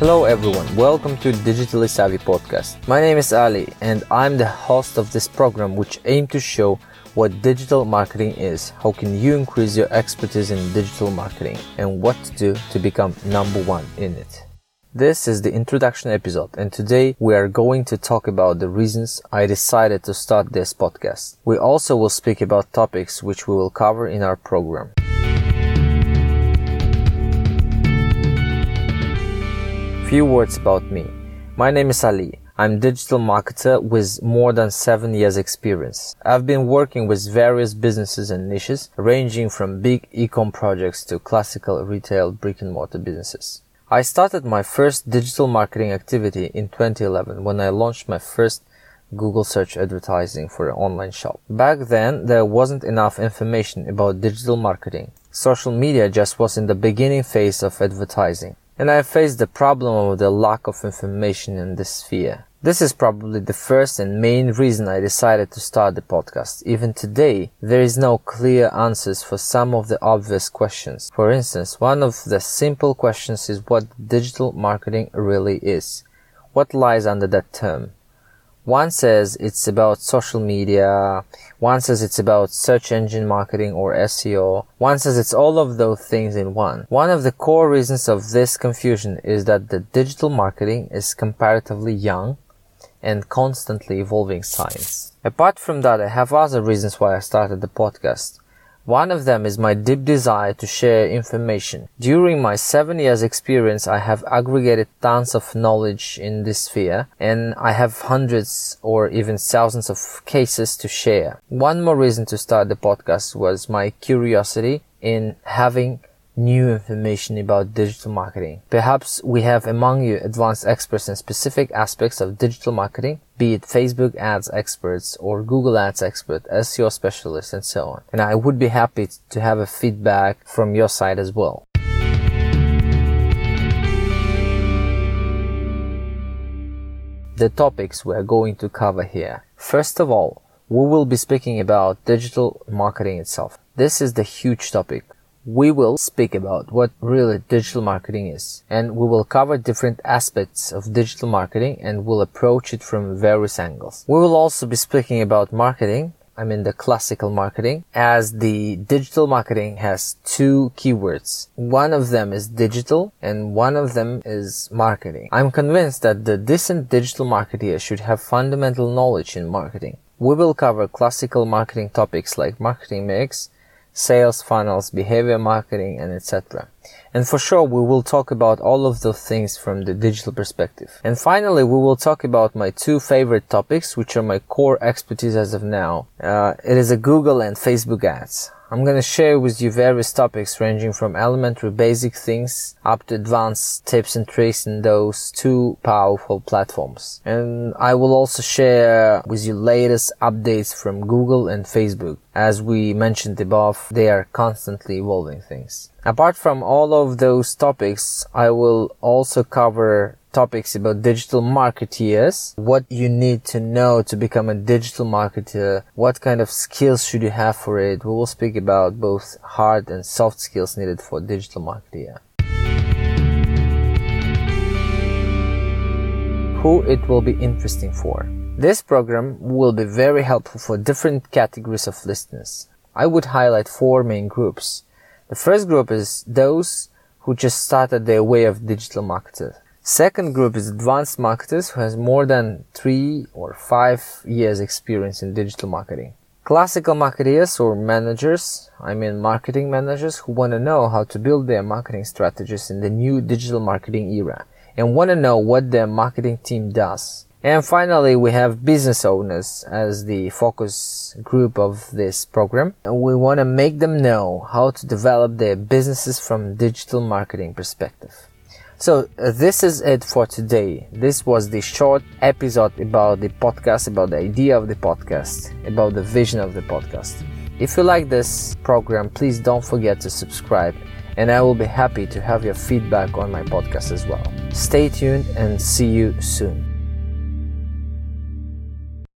Hello everyone, welcome to Digitally Savvy Podcast. My name is Ali and I'm the host of this program which aim to show what digital marketing is, how can you increase your expertise in digital marketing and what to do to become number one in it. This is the introduction episode and today we are going to talk about the reasons I decided to start this podcast. We also will speak about topics which we will cover in our program. Few words about me. My name is Ali. I'm a digital marketer with more than 7 years experience. I've been working with various businesses and niches ranging from big e-com projects to classical retail brick and mortar businesses. I started my first digital marketing activity in 2011 when I launched my first Google search advertising for an online shop. Back then, there wasn't enough information about digital marketing. Social media just was in the beginning phase of advertising and I faced the problem of the lack of information in this sphere. This is probably the first and main reason I decided to start the podcast. Even today, there is no clear answers for some of the obvious questions. For instance, one of the simple questions is what digital marketing really is. What lies under that term? One says it's about social media. One says it's about search engine marketing or SEO. One says it's all of those things in one. One of the core reasons of this confusion is that the digital marketing is comparatively young and constantly evolving science. Apart from that, I have other reasons why I started the podcast. One of them is my deep desire to share information. During my seven years experience, I have aggregated tons of knowledge in this sphere and I have hundreds or even thousands of cases to share. One more reason to start the podcast was my curiosity in having new information about digital marketing. Perhaps we have among you advanced experts in specific aspects of digital marketing, be it Facebook ads experts or Google ads expert, SEO specialists, and so on. And I would be happy to have a feedback from your side as well. The topics we're going to cover here. First of all, we will be speaking about digital marketing itself. This is the huge topic we will speak about what really digital marketing is and we will cover different aspects of digital marketing and we'll approach it from various angles. We will also be speaking about marketing I mean the classical marketing, as the digital marketing has two keywords. One of them is digital and one of them is marketing. I'm convinced that the decent digital marketer should have fundamental knowledge in marketing. We will cover classical marketing topics like marketing mix, sales funnels, behavior marketing, and etc. And for sure, we will talk about all of those things from the digital perspective. And finally, we will talk about my two favorite topics, which are my core expertise as of now. Uh, it is a Google and Facebook ads. I'm gonna share with you various topics ranging from elementary basic things up to advanced tips and tricks in those two powerful platforms. And I will also share with you latest updates from Google and Facebook. As we mentioned above, they are constantly evolving things. Apart from all of those topics, I will also cover topics about digital marketeers, what you need to know to become a digital marketer, what kind of skills should you have for it. We will speak about both hard and soft skills needed for digital marketer. Who it will be interesting for. This program will be very helpful for different categories of listeners. I would highlight four main groups. The first group is those who just started their way of digital marketers. Second group is advanced marketers who has more than three or five years experience in digital marketing. Classical marketers or managers, I mean marketing managers who want to know how to build their marketing strategies in the new digital marketing era and want to know what their marketing team does. And finally, we have business owners as the focus group of this program. And we want to make them know how to develop their businesses from digital marketing perspective. So uh, this is it for today. This was the short episode about the podcast, about the idea of the podcast, about the vision of the podcast. If you like this program, please don't forget to subscribe and I will be happy to have your feedback on my podcast as well. Stay tuned and see you soon.